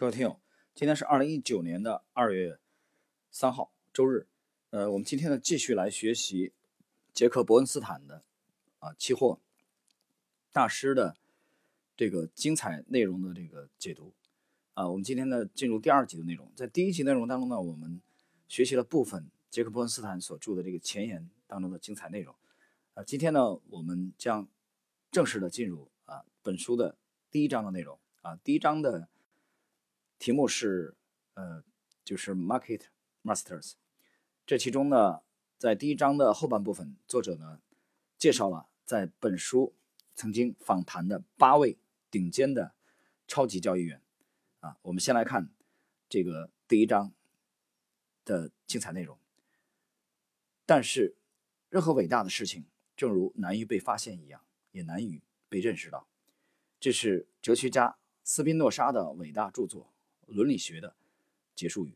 各位听友，今天是二零一九年的二月三号，周日。呃，我们今天呢继续来学习杰克伯恩斯坦的啊期货大师的这个精彩内容的这个解读。啊，我们今天呢进入第二集的内容。在第一集内容当中呢，我们学习了部分杰克伯恩斯坦所著的这个前言当中的精彩内容。啊，今天呢我们将正式的进入啊本书的第一章的内容。啊，第一章的。题目是，呃，就是 Market Masters。这其中呢，在第一章的后半部分，作者呢介绍了在本书曾经访谈的八位顶尖的超级交易员。啊，我们先来看这个第一章的精彩内容。但是，任何伟大的事情，正如难于被发现一样，也难于被认识到。这是哲学家斯宾诺莎的伟大著作。伦理学的结束语，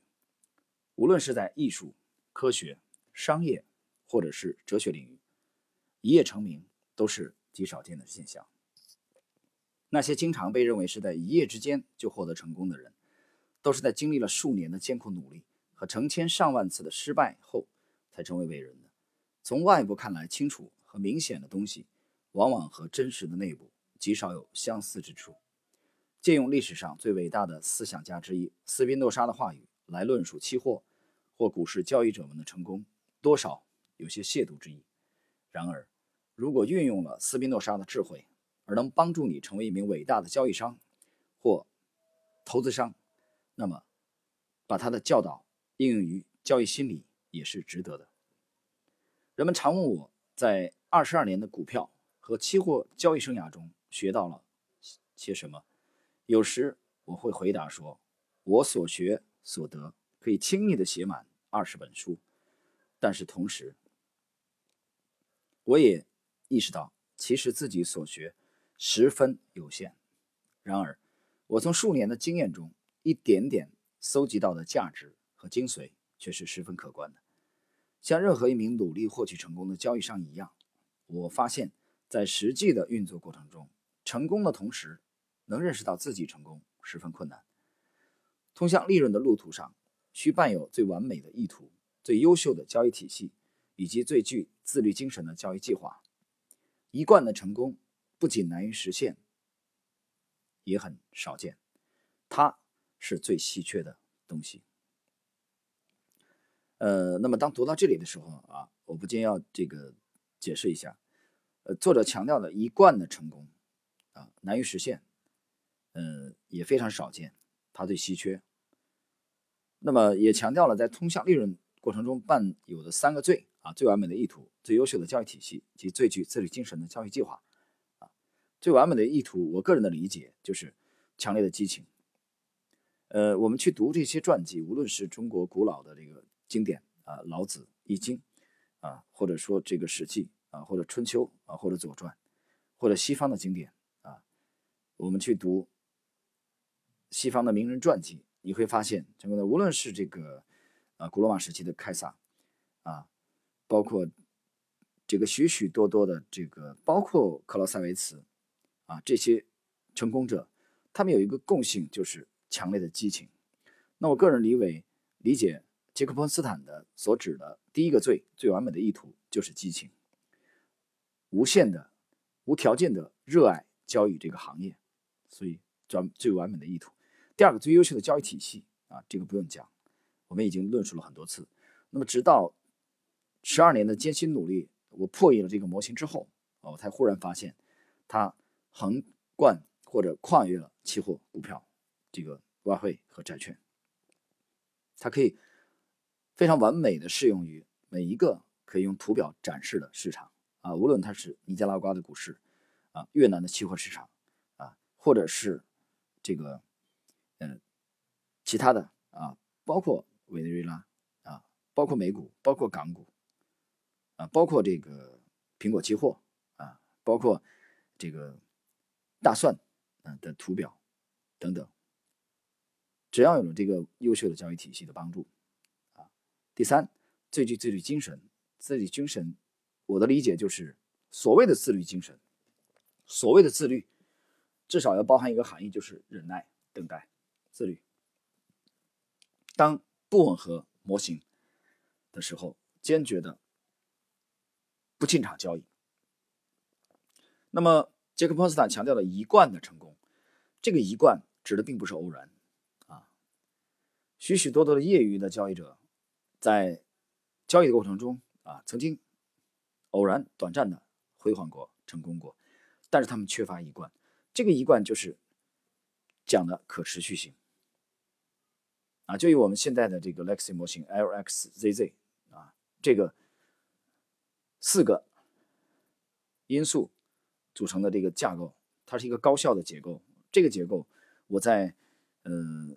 无论是在艺术、科学、商业，或者是哲学领域，一夜成名都是极少见的现象。那些经常被认为是在一夜之间就获得成功的人，都是在经历了数年的艰苦努力和成千上万次的失败后才成为伟人的。从外部看来清楚和明显的东西，往往和真实的内部极少有相似之处。借用历史上最伟大的思想家之一斯宾诺莎的话语来论述期货或股市交易者们的成功，多少有些亵渎之意。然而，如果运用了斯宾诺莎的智慧，而能帮助你成为一名伟大的交易商或投资商，那么把他的教导应用于交易心理也是值得的。人们常问我在二十二年的股票和期货交易生涯中学到了些什么。有时我会回答说：“我所学所得可以轻易的写满二十本书。”但是同时，我也意识到，其实自己所学十分有限。然而，我从数年的经验中一点点搜集到的价值和精髓却是十分可观的。像任何一名努力获取成功的交易商一样，我发现，在实际的运作过程中，成功的同时。能认识到自己成功十分困难。通向利润的路途上，需伴有最完美的意图、最优秀的交易体系以及最具自律精神的交易计划。一贯的成功不仅难于实现，也很少见，它是最稀缺的东西。呃，那么当读到这里的时候啊，我不禁要这个解释一下，呃，作者强调的一贯的成功啊，难于实现。嗯，也非常少见，它最稀缺。那么也强调了在通向利润过程中伴有的三个最啊：最完美的意图、最优秀的教育体系及最具自律精神的教育计划。啊，最完美的意图，我个人的理解就是强烈的激情。呃，我们去读这些传记，无论是中国古老的这个经典啊，《老子》《易经》啊，或者说这个《史记》啊，或者《春秋》啊，或者《左传》，或者西方的经典啊，我们去读。西方的名人传记，你会发现，整个的无论是这个，呃，古罗马时期的凯撒，啊，包括这个许许多多的这个，包括克劳塞维茨，啊，这些成功者，他们有一个共性，就是强烈的激情。那我个人理为理解杰克·伯恩斯坦的所指的第一个最最完美的意图，就是激情，无限的、无条件的热爱交易这个行业，所以专最完美的意图。第二个最优秀的交易体系啊，这个不用讲，我们已经论述了很多次。那么，直到十二年的艰辛努力，我破译了这个模型之后啊，我才忽然发现，它横贯或者跨越了期货、股票、这个外汇和债券，它可以非常完美的适用于每一个可以用图表展示的市场啊，无论它是尼加拉瓜的股市啊、越南的期货市场啊，或者是这个。其他的啊，包括委内瑞拉啊，包括美股，包括港股啊，包括这个苹果期货啊，包括这个大蒜啊的图表等等，只要有了这个优秀的交易体系的帮助啊，第三，最具自律精神，自律精神，我的理解就是所谓的自律精神，所谓的自律，至少要包含一个含义，就是忍耐、等待。自律当不吻合模型的时候，坚决的不进场交易。那么，杰克·波斯坦强调了一贯的成功，这个一贯指的并不是偶然啊。许许多多的业余的交易者在交易的过程中啊，曾经偶然短暂的辉煌过、成功过，但是他们缺乏一贯。这个一贯就是讲的可持续性啊。就以我们现在的这个 Lexi 模型 LXZZ 啊，这个四个因素。组成的这个架构，它是一个高效的结构。这个结构，我在嗯《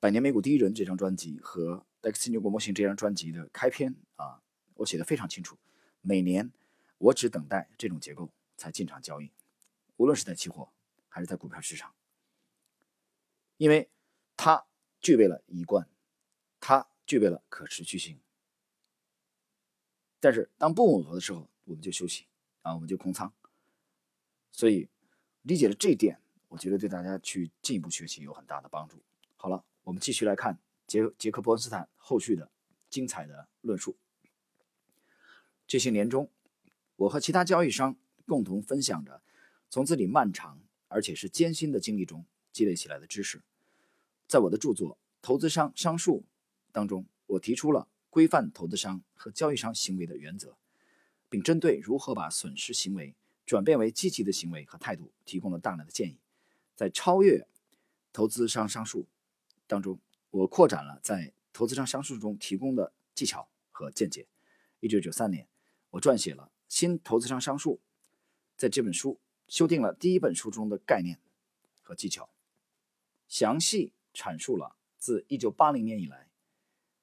百年美股第一人》这张专辑和《Lexi 牛股模型》这张专辑的开篇啊，我写的非常清楚。每年我只等待这种结构才进场交易，无论是在期货还是在股票市场，因为它具备了一贯，它具备了可持续性。但是当不吻合的时候，我们就休息啊，我们就空仓。所以，理解了这一点，我觉得对大家去进一步学习有很大的帮助。好了，我们继续来看杰杰克·伯恩斯坦后续的精彩的论述。这些年中，我和其他交易商共同分享着从自己漫长而且是艰辛的经历中积累起来的知识。在我的著作《投资商商数》当中，我提出了规范投资商和交易商行为的原则，并针对如何把损失行为。转变为积极的行为和态度，提供了大量的建议。在超越投资商商数当中，我扩展了在投资商商数中提供的技巧和见解。一九九三年，我撰写了《新投资商商数》，在这本书修订了第一本书中的概念和技巧，详细阐述了自一九八零年以来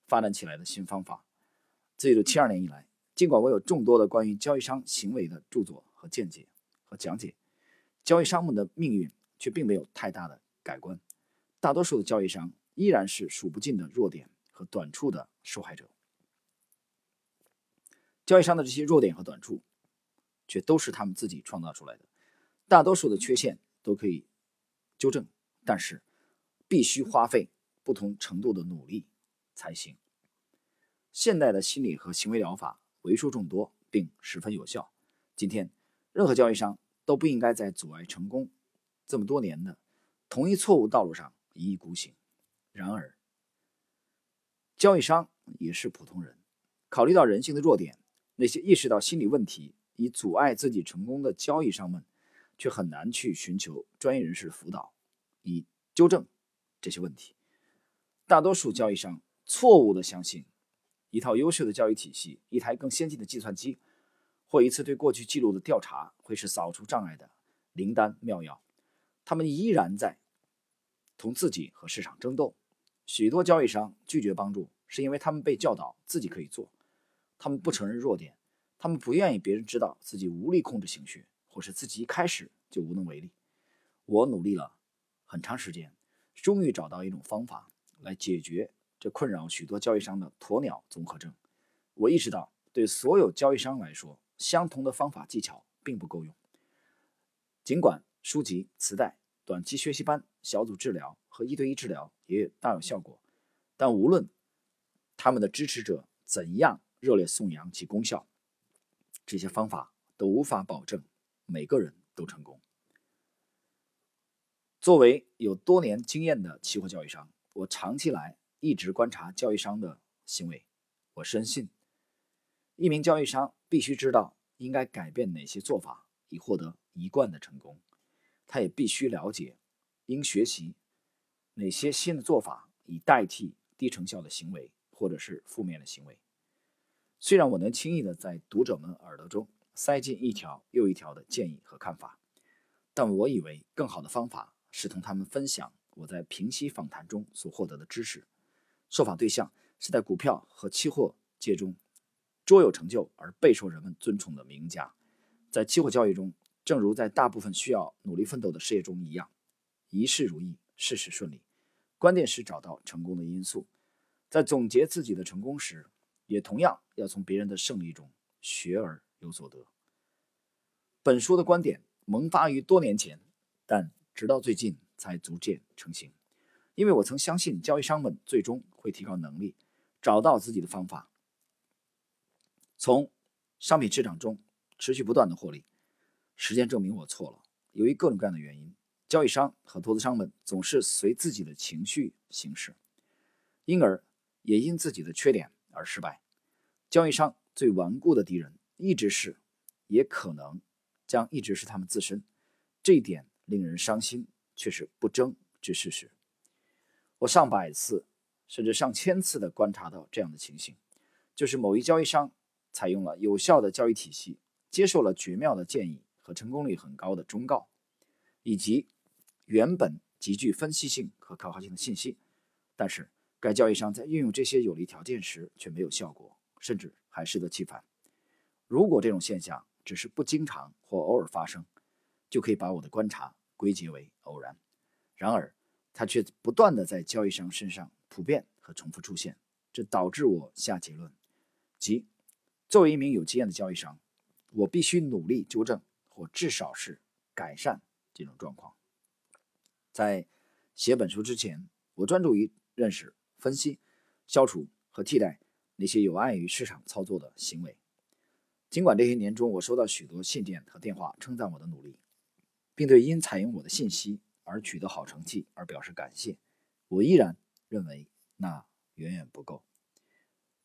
发展起来的新方法。自一九七二年以来，尽管我有众多的关于交易商行为的著作。和见解和讲解，交易商们的命运却并没有太大的改观。大多数的交易商依然是数不尽的弱点和短处的受害者。交易商的这些弱点和短处，却都是他们自己创造出来的。大多数的缺陷都可以纠正，但是必须花费不同程度的努力才行。现代的心理和行为疗法为数众多，并十分有效。今天。任何交易商都不应该在阻碍成功这么多年的同一错误道路上一意孤行。然而，交易商也是普通人，考虑到人性的弱点，那些意识到心理问题以阻碍自己成功的交易商们，却很难去寻求专业人士辅导，以纠正这些问题。大多数交易商错误地相信，一套优秀的交易体系，一台更先进的计算机。或一次对过去记录的调查会是扫除障碍的灵丹妙药，他们依然在同自己和市场争斗。许多交易商拒绝帮助，是因为他们被教导自己可以做，他们不承认弱点，他们不愿意别人知道自己无力控制情绪，或是自己一开始就无能为力。我努力了很长时间，终于找到一种方法来解决这困扰许多交易商的鸵鸟综合症。我意识到，对所有交易商来说，相同的方法技巧并不够用。尽管书籍、磁带、短期学习班、小组治疗和一对一治疗也大有效果，但无论他们的支持者怎样热烈颂扬其功效，这些方法都无法保证每个人都成功。作为有多年经验的期货交易商，我长期来一直观察交易商的行为。我深信。一名交易商必须知道应该改变哪些做法以获得一贯的成功，他也必须了解应学习哪些新的做法以代替低成效的行为或者是负面的行为。虽然我能轻易的在读者们耳朵中塞进一条又一条的建议和看法，但我以为更好的方法是同他们分享我在平息访谈中所获得的知识。受访对象是在股票和期货界中。卓有成就而备受人们尊崇的名家，在期货交易中，正如在大部分需要努力奋斗的事业中一样，一事如意，事事顺利。关键是找到成功的因素，在总结自己的成功时，也同样要从别人的胜利中学而有所得。本书的观点萌发于多年前，但直到最近才逐渐成型。因为我曾相信交易商们最终会提高能力，找到自己的方法，从商品市场中持续不断的获利。时间证明我错了。由于各种各样的原因，交易商和投资商们总是随自己的情绪行事，因而也因自己的缺点而失败。交易商最顽固的敌人一直是，也可能将一直是他们自身。这一点令人伤心，却是不争之事实。我上百次甚至上千次的观察到这样的情形，就是某一交易商采用了有效的交易体系，接受了绝妙的建议和成功率很高的忠告，以及原本极具分析性和可靠性的信息，但是该交易商在运用这些有利条件时却没有效果，甚至还适得其反。如果这种现象只是不经常或偶尔发生，就可以把我的观察归结为偶然。然而，它却不断的在交易商身上普遍和重复出现，这导致我下结论，即作为一名有经验的交易商，我必须努力纠正或至少是改善这种状况。在写本书之前，我专注于认识、分析、消除和替代那些有碍于市场操作的行为。尽管这些年中我收到许多信件和电话称赞我的努力，并对因采用我的信息。而取得好成绩而表示感谢，我依然认为那远远不够。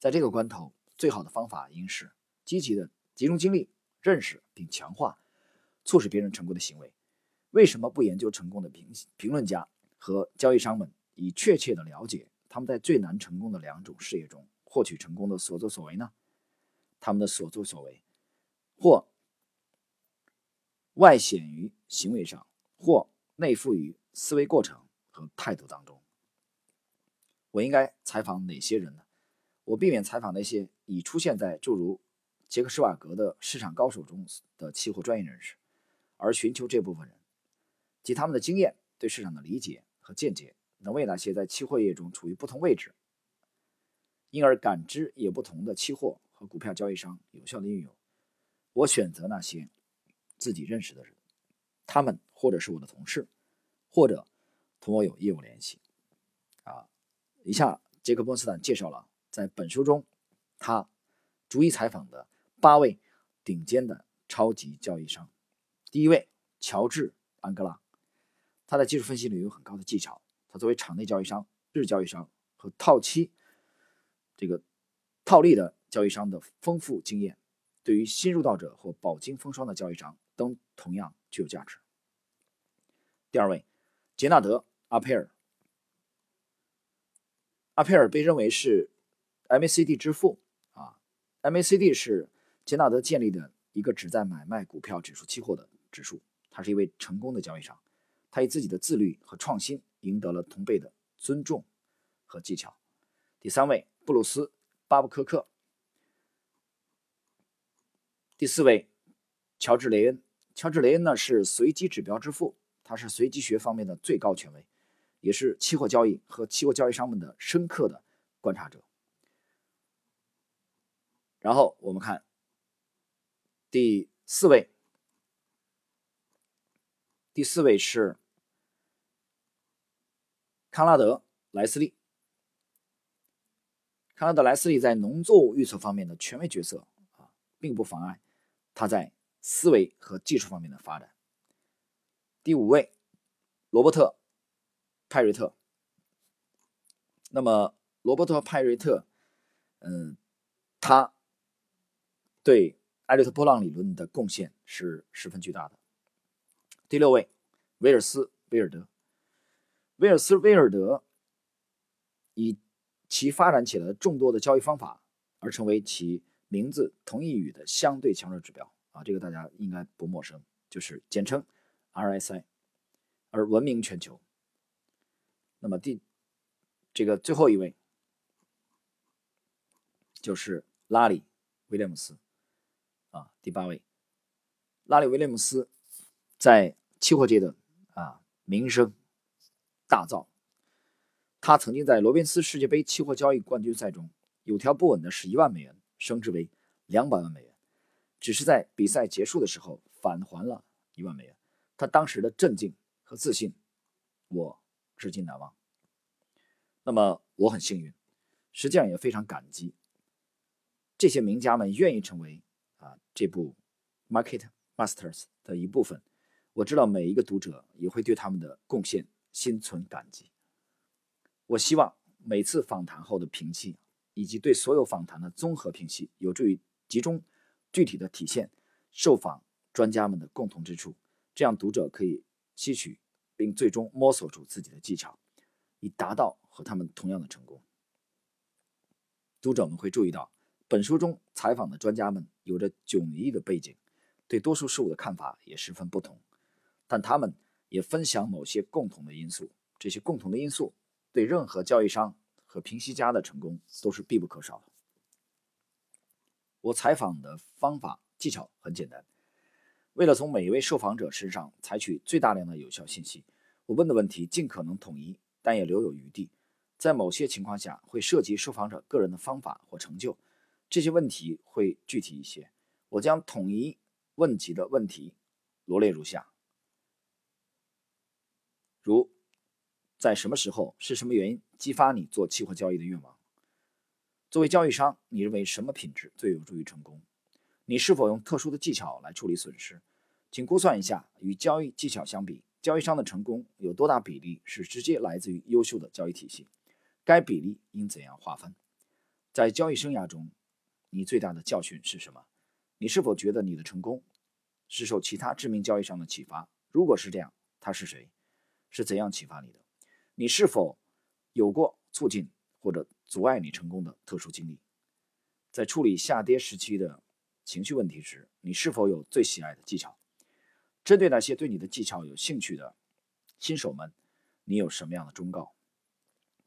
在这个关头，最好的方法应是积极的集中精力认识并强化促使别人成功的行为。为什么不研究成功的评评论家和交易商们，以确切的了解他们在最难成功的两种事业中获取成功的所作所为呢？他们的所作所为，或外显于行为上，或。内附于思维过程和态度当中。我应该采访哪些人呢？我避免采访那些已出现在诸如杰克·施瓦格的市场高手中的期货专业人士，而寻求这部分人及他们的经验、对市场的理解和见解，能为那些在期货业中处于不同位置，因而感知也不同的期货和股票交易商有效的运用。我选择那些自己认识的人。他们或者是我的同事，或者同我有业务联系。啊，以下杰克·波斯坦介绍了在本书中他逐一采访的八位顶尖的超级交易商。第一位，乔治·安格拉，他在技术分析里有很高的技巧。他作为场内交易商、日交易商和套期这个套利的交易商的丰富经验，对于新入道者或饱经风霜的交易商都同样。具有价值。第二位，杰纳德·阿佩尔。阿佩尔被认为是 MACD 之父啊，MACD 是杰纳德建立的一个旨在买卖股票指数期货的指数。他是一位成功的交易商，他以自己的自律和创新赢得了同辈的尊重和技巧。第三位，布鲁斯·巴布科克。第四位，乔治·雷恩。乔治·雷恩呢是随机指标之父，他是随机学方面的最高权威，也是期货交易和期货交易商们的深刻的观察者。然后我们看第四位，第四位是康拉德·莱斯利。康拉德·莱斯利在农作物预测方面的权威角色啊，并不妨碍他在。思维和技术方面的发展。第五位，罗伯特·派瑞特。那么，罗伯特·派瑞特，嗯，他对艾略特波浪理论的贡献是十分巨大的。第六位，威尔斯·威尔德。威尔斯·威尔德以其发展起来的众多的交易方法而成为其名字同义语的相对强弱指标。啊，这个大家应该不陌生，就是简称 RSI，而闻名全球。那么第这个最后一位就是拉里·威廉姆斯，啊，第八位，拉里·威廉姆斯在期货界的啊名声大噪。他曾经在罗宾斯世界杯期货交易冠军赛中有条不紊的十一万美元升值为两百万美元。只是在比赛结束的时候返还了一万美元，他当时的镇静和自信，我至今难忘。那么我很幸运，实际上也非常感激这些名家们愿意成为啊这部《Market Masters》的一部分。我知道每一个读者也会对他们的贡献心存感激。我希望每次访谈后的评析，以及对所有访谈的综合评析，有助于集中具体的体现受访专家们的共同之处，这样读者可以吸取并最终摸索出自己的技巧，以达到和他们同样的成功。读者们会注意到，本书中采访的专家们有着迥异的背景，对多数事物的看法也十分不同。但他们也分享某些共同的因素，这些共同的因素对任何交易商和评析家的成功都是必不可少的。我采访的方法技巧很简单，为了从每一位受访者身上采取最大量的有效信息，我问的问题尽可能统一，但也留有余地。在某些情况下会涉及受访者个人的方法或成就，这些问题会具体一些。我将统一问及的问题罗列如下。如，在什么时候是什么原因激发你做期货交易的愿望？作为交易商，你认为什么品质最有助于成功？你是否用特殊的技巧来处理损失？请估算一下，与交易技巧相比，交易商的成功有多大比例是直接来自于优秀的交易体系？该比例应怎样划分？在交易生涯中，你最大的教训是什么？你是否觉得你的成功是受其他知名交易商的启发？如果是这样，他是谁？是怎样启发你的？你是否有过促进或者阻碍你成功的特殊经历？在处理下跌时期的情绪问题时，你是否有最喜爱的技巧？针对那些对你的技巧有兴趣的新手们，你有什么样的忠告？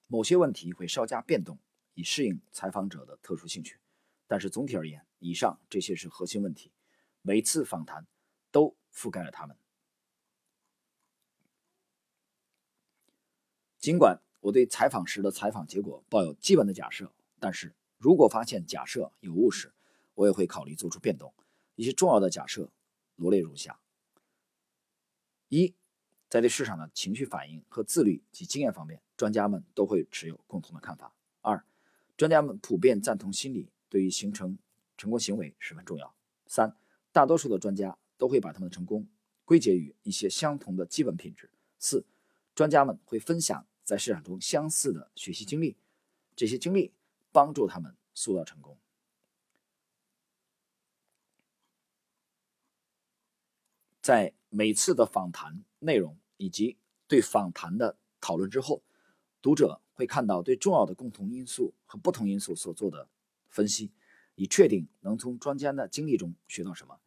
某些问题会稍加变动，以适应采访者的特殊兴趣，但是总体而言，以上这些是核心问题。每次访谈都覆盖了它们。尽管我对采访时的采访结果抱有基本的假设，但是如果发现假设有误时，我也会考虑做出变动。一些重要的假设罗列如下：一，在对市场的情绪反应和自律及经验方面，专家们都会持有共同的看法。二，专家们普遍赞同心理对于形成成功行为十分重要。三，大多数的专家都会把他们的成功归结于一些相同的基本品质。四，专家们会分享。在市场中相似的学习经历，这些经历帮助他们塑造成功。在每次的访谈内容以及对访谈的讨论之后，读者会看到对重要的共同因素和不同因素所做的分析，以确定能从专家的经历中学到什么。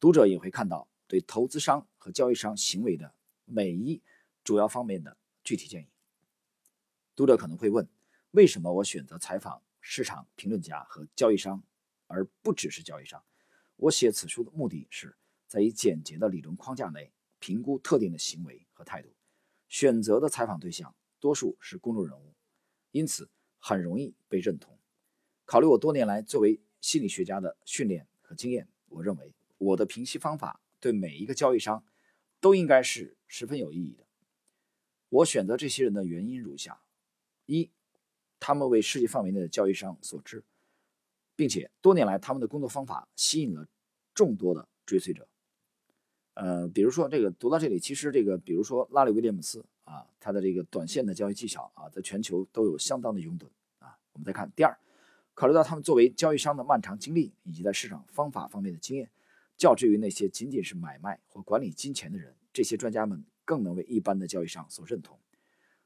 读者也会看到对投资商和交易商行为的每一主要方面的具体建议。读者可能会问：为什么我选择采访市场评论家和交易商，而不只是交易商？我写此书的目的是在以简洁的理论框架内评估特定的行为和态度。选择的采访对象多数是公众人物，因此很容易被认同。考虑我多年来作为心理学家的训练和经验，我认为我的评析方法对每一个交易商都应该是十分有意义的。我选择这些人的原因如下。一，他们为世界范围内的交易商所知，并且多年来他们的工作方法吸引了众多的追随者。呃，比如说这个读到这里，其实这个比如说拉里·威廉姆斯啊，他的这个短线的交易技巧啊，在全球都有相当的拥趸啊。我们再看第二，考虑到他们作为交易商的漫长经历以及在市场方法方面的经验，较之于那些仅仅是买卖或管理金钱的人，这些专家们更能为一般的交易商所认同。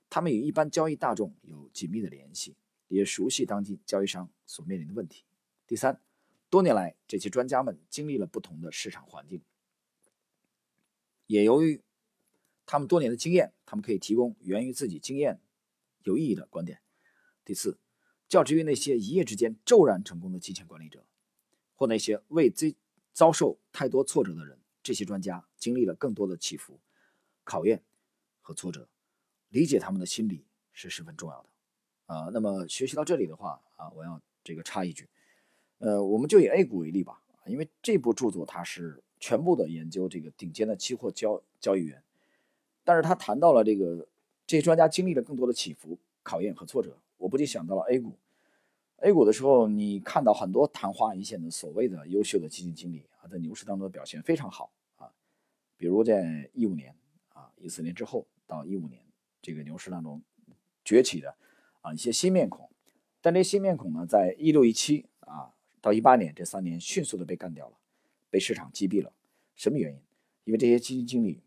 他们与一般交易大众有紧密的联系，也熟悉当今交易商所面临的问题。第三，多年来，这些专家们经历了不同的市场环境，也由于他们多年的经验，他们可以提供源于自己经验有意义的观点。第四，较之于那些一夜之间骤然成功的金钱管理者，或那些未遭遭受太多挫折的人，这些专家经历了更多的起伏、考验和挫折。理解他们的心理是十分重要的，啊，那么学习到这里的话，啊，我要这个插一句，呃，我们就以 A 股为例吧，因为这部著作它是全部的研究这个顶尖的期货交交易员，但是他谈到了这个这些专家经历了更多的起伏，考验和挫折，我不禁想到了 A 股。A 股的时候，你看到很多昙花一现的所谓的优秀的基金经理啊，在牛市当中的表现非常好啊。比如在一五年啊，一四年之后到一五年这个牛市当中崛起的啊一些新面孔，但这新面孔呢，在一六一七啊到一八年这三年迅速的被干掉了，被市场击毙了。什么原因？因为这些基金经理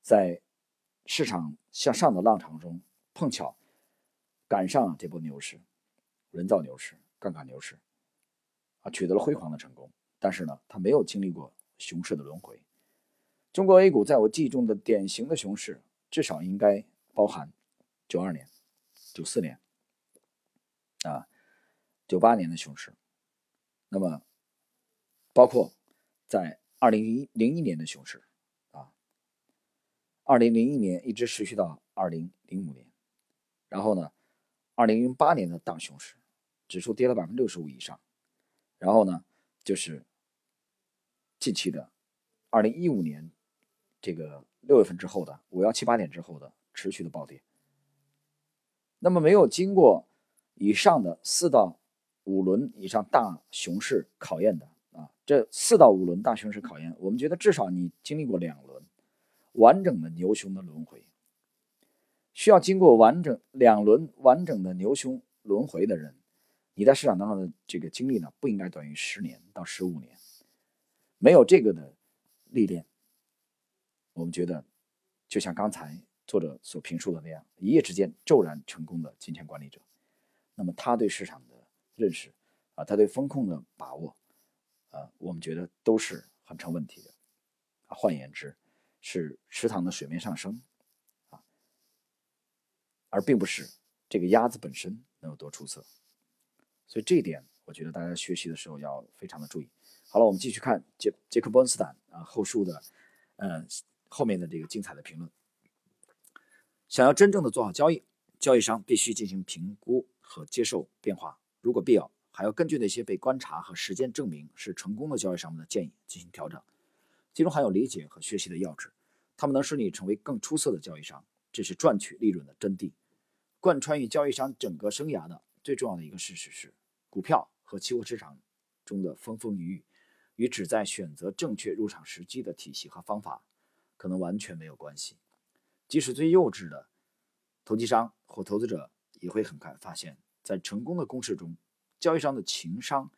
在市场向上的浪潮中碰巧赶上了这波牛市。人造牛市、杠杆牛市，啊，取得了辉煌的成功。但是呢，他没有经历过熊市的轮回。中国 A 股在我记忆中的典型的熊市，至少应该包含九二年、九四年，啊，九八年的熊市。那么，包括在二零零零一年的熊市，啊，二零零一年一直持续到二零零五年，然后呢，二零零八年的大熊市。指数跌了百分之六十五以上，然后呢，就是近期的二零一五年这个六月份之后的五幺七八点之后的持续的暴跌。那么没有经过以上的四到五轮以上大熊市考验的啊，这四到五轮大熊市考验，我们觉得至少你经历过两轮完整的牛熊的轮回，需要经过完整两轮完整的牛熊轮回的人。你在市场当中的这个经历呢，不应该短于十年到十五年。没有这个的历练，我们觉得就像刚才作者所评述的那样，一夜之间骤然成功的金钱管理者，那么他对市场的认识啊，他对风控的把握啊，我们觉得都是很成问题的。啊，换言之，是池塘的水面上升啊，而并不是这个鸭子本身能有多出色。所以这一点，我觉得大家学习的时候要非常的注意。好了，我们继续看杰杰克·波恩斯坦啊后述的，呃后面的这个精彩的评论。想要真正的做好交易，交易商必须进行评估和接受变化，如果必要，还要根据那些被观察和实践证明是成功的交易商们的建议进行调整，其中含有理解和学习的要旨，他们能使你成为更出色的交易商，这是赚取利润的真谛。贯穿于交易商整个生涯的。最重要的一个事实是，股票和期货市场中的风风雨雨，与旨在选择正确入场时机的体系和方法，可能完全没有关系。即使最幼稚的投机商或投资者，也会很快发现，在成功的公式中，交易商的情商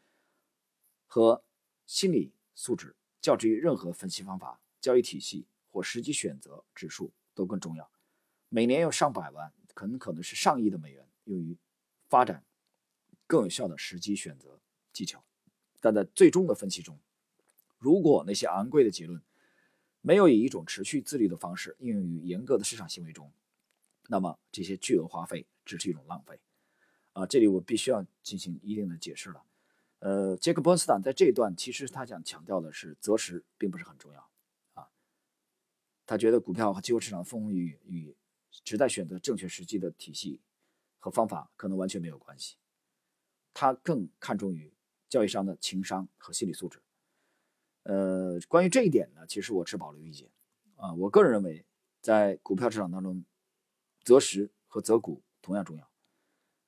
和心理素质，较之于任何分析方法、交易体系或实际选择指数都更重要。每年有上百万，很可能是上亿的美元用于。发展更有效的时机选择技巧，但在最终的分析中，如果那些昂贵的结论没有以一种持续自律的方式应用于严格的市场行为中，那么这些巨额花费只是一种浪费。啊，这里我必须要进行一定的解释了。呃，杰克·波恩斯坦在这一段其实他想强调的是择时并不是很重要啊，他觉得股票和期货市场风风雨雨只在选择正确时机的体系。和方法可能完全没有关系，他更看重于交易商的情商和心理素质。呃，关于这一点呢，其实我持保留意见。啊，我个人认为，在股票市场当中，择时和择股同样重要。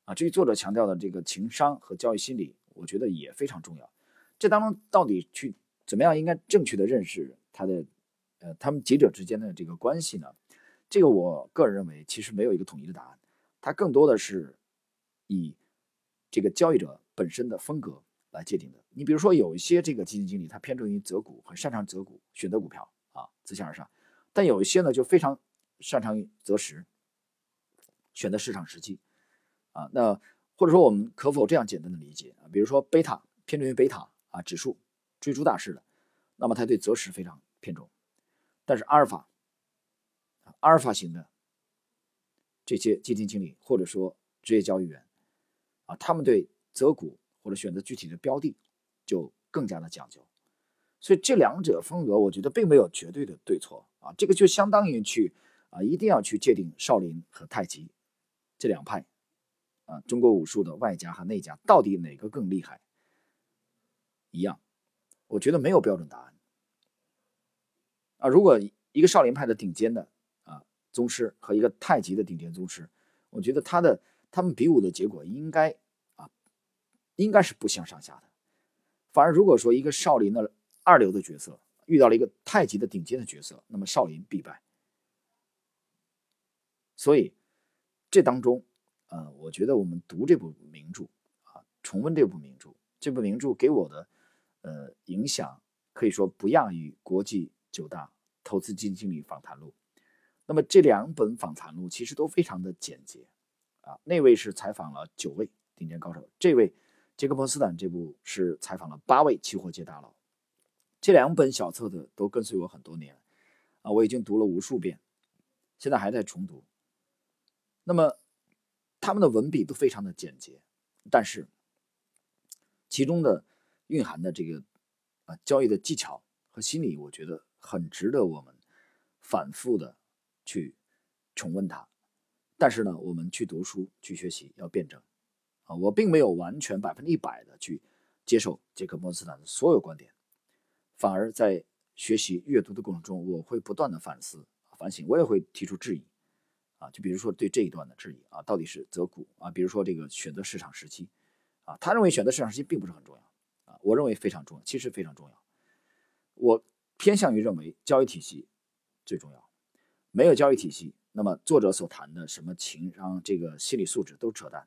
啊，至于作者强调的这个情商和交易心理，我觉得也非常重要。这当中到底去怎么样应该正确的认识它的，呃，他们几者之间的这个关系呢？这个我个人认为，其实没有一个统一的答案。它更多的是以这个交易者本身的风格来界定的。你比如说，有一些这个基金经理，他偏重于择股，很擅长择股，选择股票啊，自下而上；但有一些呢，就非常擅长于择时，选择市场时机啊。那或者说，我们可否这样简单的理解啊？比如说，贝塔偏重于贝塔啊指数，追逐大势的，那么他对择时非常偏重；但是阿尔法，阿尔法型的。这些基金经理或者说职业交易员，啊，他们对择股或者选择具体的标的就更加的讲究，所以这两者风格，我觉得并没有绝对的对错啊。这个就相当于去啊，一定要去界定少林和太极这两派啊，中国武术的外家和内家到底哪个更厉害？一样，我觉得没有标准答案啊。如果一个少林派的顶尖的啊。宗师和一个太极的顶尖宗师，我觉得他的他们比武的结果应该，应该是不相上下的。反而如果说一个少林的二流的角色遇到了一个太极的顶尖的角色，那么少林必败。所以这当中，呃，我觉得我们读这部名著啊，重温这部名著，这部名著给我的呃影响可以说不亚于国际九大投资基金经理访谈录。那么这两本访谈录其实都非常的简洁，啊，那位是采访了九位顶尖高手，这位杰克波斯坦这部是采访了八位期货界大佬。这两本小册子都跟随我很多年，啊，我已经读了无数遍，现在还在重读。那么他们的文笔都非常的简洁，但是其中的蕴含的这个啊交易的技巧和心理，我觉得很值得我们反复的。去重温它，但是呢，我们去读书去学习要辩证啊，我并没有完全百分之一百的去接受杰克·莫斯坦的所有观点，反而在学习阅读的过程中，我会不断的反思反省，我也会提出质疑啊，就比如说对这一段的质疑啊，到底是择股啊，比如说这个选择市场时期啊，他认为选择市场时期并不是很重要啊，我认为非常重要，其实非常重要，我偏向于认为交易体系最重要。没有交易体系，那么作者所谈的什么情商、这个心理素质都是扯淡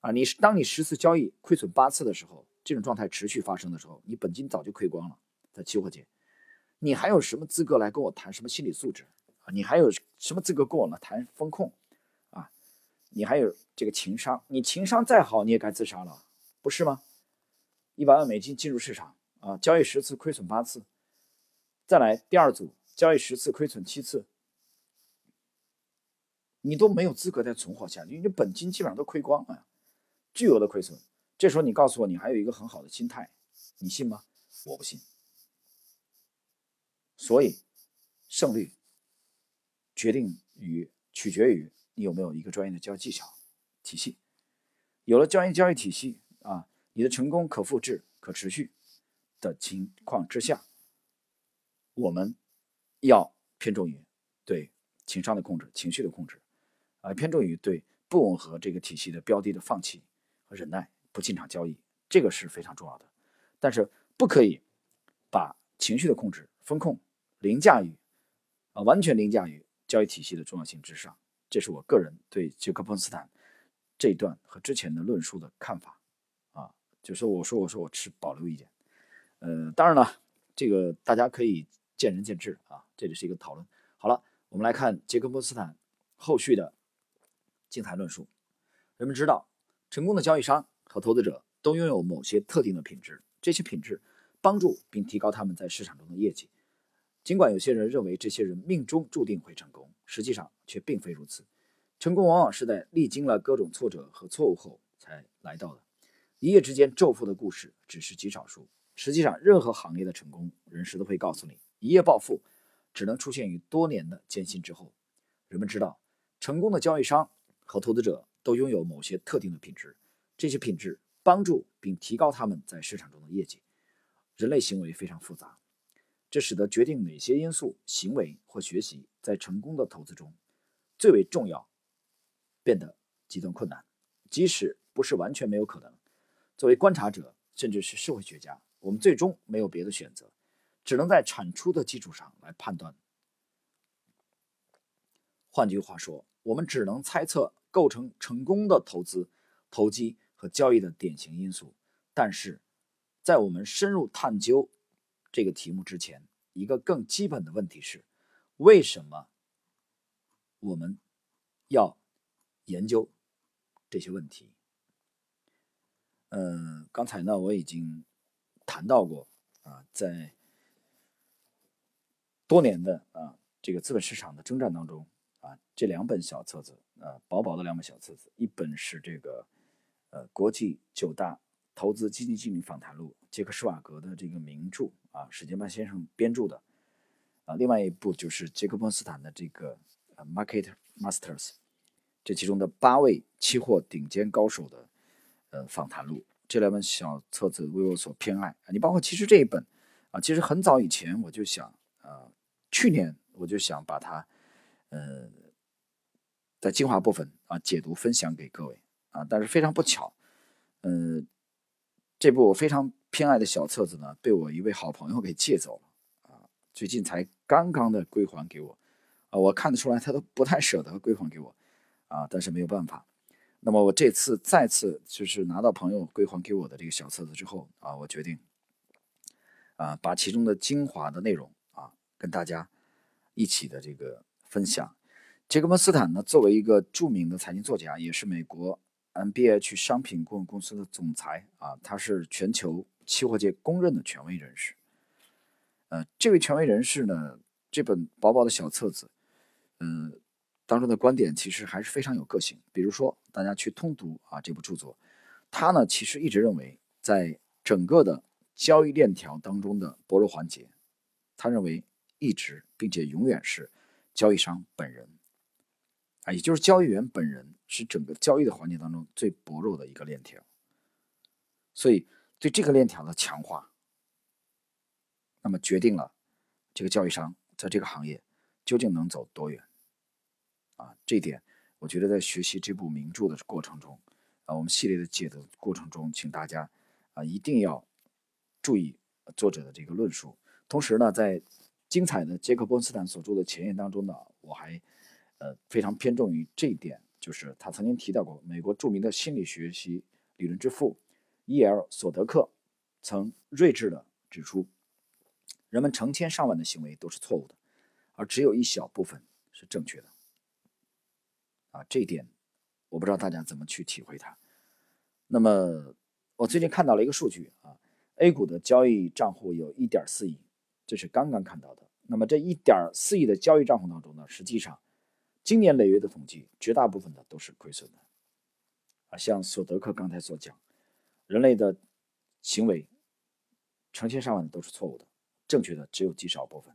啊！你是当你十次交易亏损八次的时候，这种状态持续发生的时候，你本金早就亏光了。在期货界，你还有什么资格来跟我谈什么心理素质啊？你还有什么资格跟我呢谈风控啊？你还有这个情商？你情商再好，你也该自杀了，不是吗？一百万美金进入市场啊，交易十次亏损八次，再来第二组。交易十次亏损七次，你都没有资格再存活下去，因为本金基本上都亏光了，巨额的亏损。这时候你告诉我你还有一个很好的心态，你信吗？我不信。所以胜率决定于取决于你有没有一个专业的交易技巧体系。有了专业交易体系啊，你的成功可复制、可持续的情况之下，我们。要偏重于对情商的控制、情绪的控制，啊，偏重于对不吻合这个体系的标的的放弃忍耐，不进场交易，这个是非常重要的。但是不可以把情绪的控制、风控凌驾于啊，完全凌驾于交易体系的重要性之上。这是我个人对杰克·彭斯坦这一段和之前的论述的看法啊，就是我说我说我持保留意见。呃，当然了，这个大家可以。见仁见智啊，这里是一个讨论。好了，我们来看杰克波斯坦后续的精彩论述。人们知道，成功的交易商和投资者都拥有某些特定的品质，这些品质帮助并提高他们在市场中的业绩。尽管有些人认为这些人命中注定会成功，实际上却并非如此。成功往往是在历经了各种挫折和错误后才来到的。一夜之间骤富的故事只是极少数。实际上，任何行业的成功人士都会告诉你。一夜暴富，只能出现于多年的艰辛之后。人们知道，成功的交易商和投资者都拥有某些特定的品质，这些品质帮助并提高他们在市场中的业绩。人类行为非常复杂，这使得决定哪些因素、行为或学习在成功的投资中最为重要，变得极端困难。即使不是完全没有可能，作为观察者甚至是社会学家，我们最终没有别的选择。只能在产出的基础上来判断。换句话说，我们只能猜测构成成功的投资、投机和交易的典型因素。但是，在我们深入探究这个题目之前，一个更基本的问题是：为什么我们要研究这些问题？嗯，刚才呢我已经谈到过啊，在。多年的啊，这个资本市场的征战当中啊，这两本小册子呃，薄薄的两本小册子，一本是这个呃国际九大投资基金经理访谈录，杰克施瓦格的这个名著啊，史杰曼先生编著的啊，另外一部就是杰克波斯坦的这个呃 Market Masters，这其中的八位期货顶尖高手的呃访谈录，这两本小册子为我所偏爱啊，你包括其实这一本啊，其实很早以前我就想啊。去年我就想把它，呃，在精华部分啊解读分享给各位啊，但是非常不巧，嗯，这部我非常偏爱的小册子呢，被我一位好朋友给借走了啊，最近才刚刚的归还给我啊，我看得出来他都不太舍得归还给我啊，但是没有办法。那么我这次再次就是拿到朋友归还给我的这个小册子之后啊，我决定啊把其中的精华的内容啊跟大家一起的这个分享。杰克·斯坦呢，作为一个著名的财经作家，也是美国 MBH 商品顾问公司的总裁啊，他是全球期货界公认的权威人士。呃，这位权威人士呢，这本薄薄的小册子，嗯。当中的观点其实还是非常有个性。比如说，大家去通读啊这部著作，他呢其实一直认为，在整个的交易链条当中的薄弱环节，他认为一直并且永远是交易商本人也就是交易员本人是整个交易的环节当中最薄弱的一个链条。所以，对这个链条的强化，那么决定了这个交易商在这个行业究竟能走多远。啊，这一点我觉得在学习这部名著的过程中，啊，我们系列的解读过程中，请大家啊一定要注意作者的这个论述。同时呢，在精彩的杰克·波恩斯坦所著的前言当中呢，我还呃非常偏重于这一点，就是他曾经提到过，美国著名的心理学习理论之父伊尔·索德克曾睿智的指出，人们成千上万的行为都是错误的，而只有一小部分是正确的。啊，这一点我不知道大家怎么去体会它。那么我最近看到了一个数据啊，A 股的交易账户有1.4亿，这是刚刚看到的。那么这1.4亿的交易账户当中呢，实际上今年累月的统计，绝大部分的都是亏损的。啊，像索德克刚才所讲，人类的行为成千上万的都是错误的，正确的只有极少部分。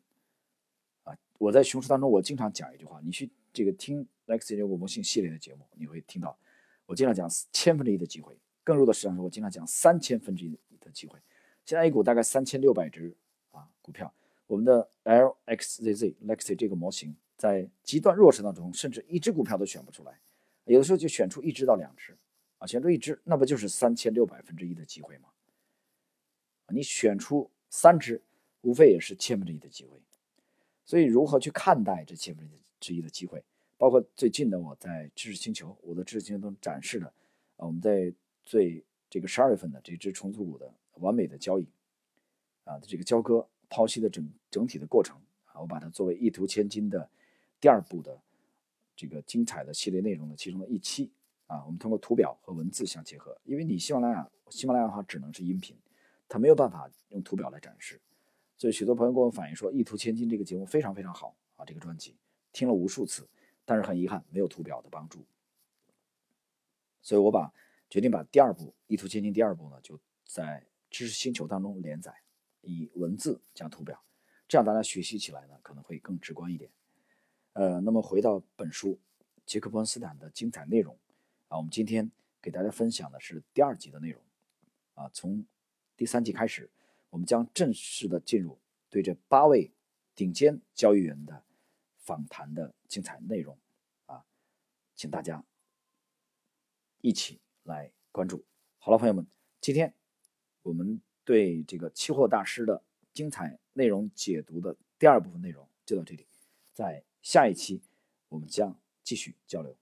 啊，我在熊市当中，我经常讲一句话，你去这个听。Lexi 这个模型系列的节目，你会听到我经常讲千分之一的机会，更多的实际上是我经常讲三千分之一的机会。现在 A 股大概三千六百只啊股票，我们的 LXZZ Lexi 这个模型在极端弱势当中，甚至一只股票都选不出来，有的时候就选出一只到两只啊，选出一只，那不就是三千六百分之一的机会吗？你选出三只，无非也是千分之一的机会。所以如何去看待这千分之一的机会？包括最近的我在知识星球，我的知识星球中展示的，啊，我们在最这个十二月份的这只重组股的完美的交易，啊这个交割抛析的整整体的过程，啊，我把它作为一图千金的第二部的这个精彩的系列内容的其中的一期，啊，我们通过图表和文字相结合，因为你喜马拉雅喜马拉雅的话只能是音频，它没有办法用图表来展示，所以许多朋友跟我反映说，一图千金这个节目非常非常好啊，这个专辑听了无数次。但是很遗憾，没有图表的帮助，所以我把决定把第二部《一图千金》第二部呢，就在知识星球当中连载，以文字加图表，这样大家学习起来呢可能会更直观一点。呃，那么回到本书杰克·伯恩斯坦的精彩内容啊，我们今天给大家分享的是第二集的内容啊，从第三集开始，我们将正式的进入对这八位顶尖交易员的。访谈的精彩内容啊，请大家一起来关注。好了，朋友们，今天我们对这个期货大师的精彩内容解读的第二部分内容就到这里，在下一期我们将继续交流。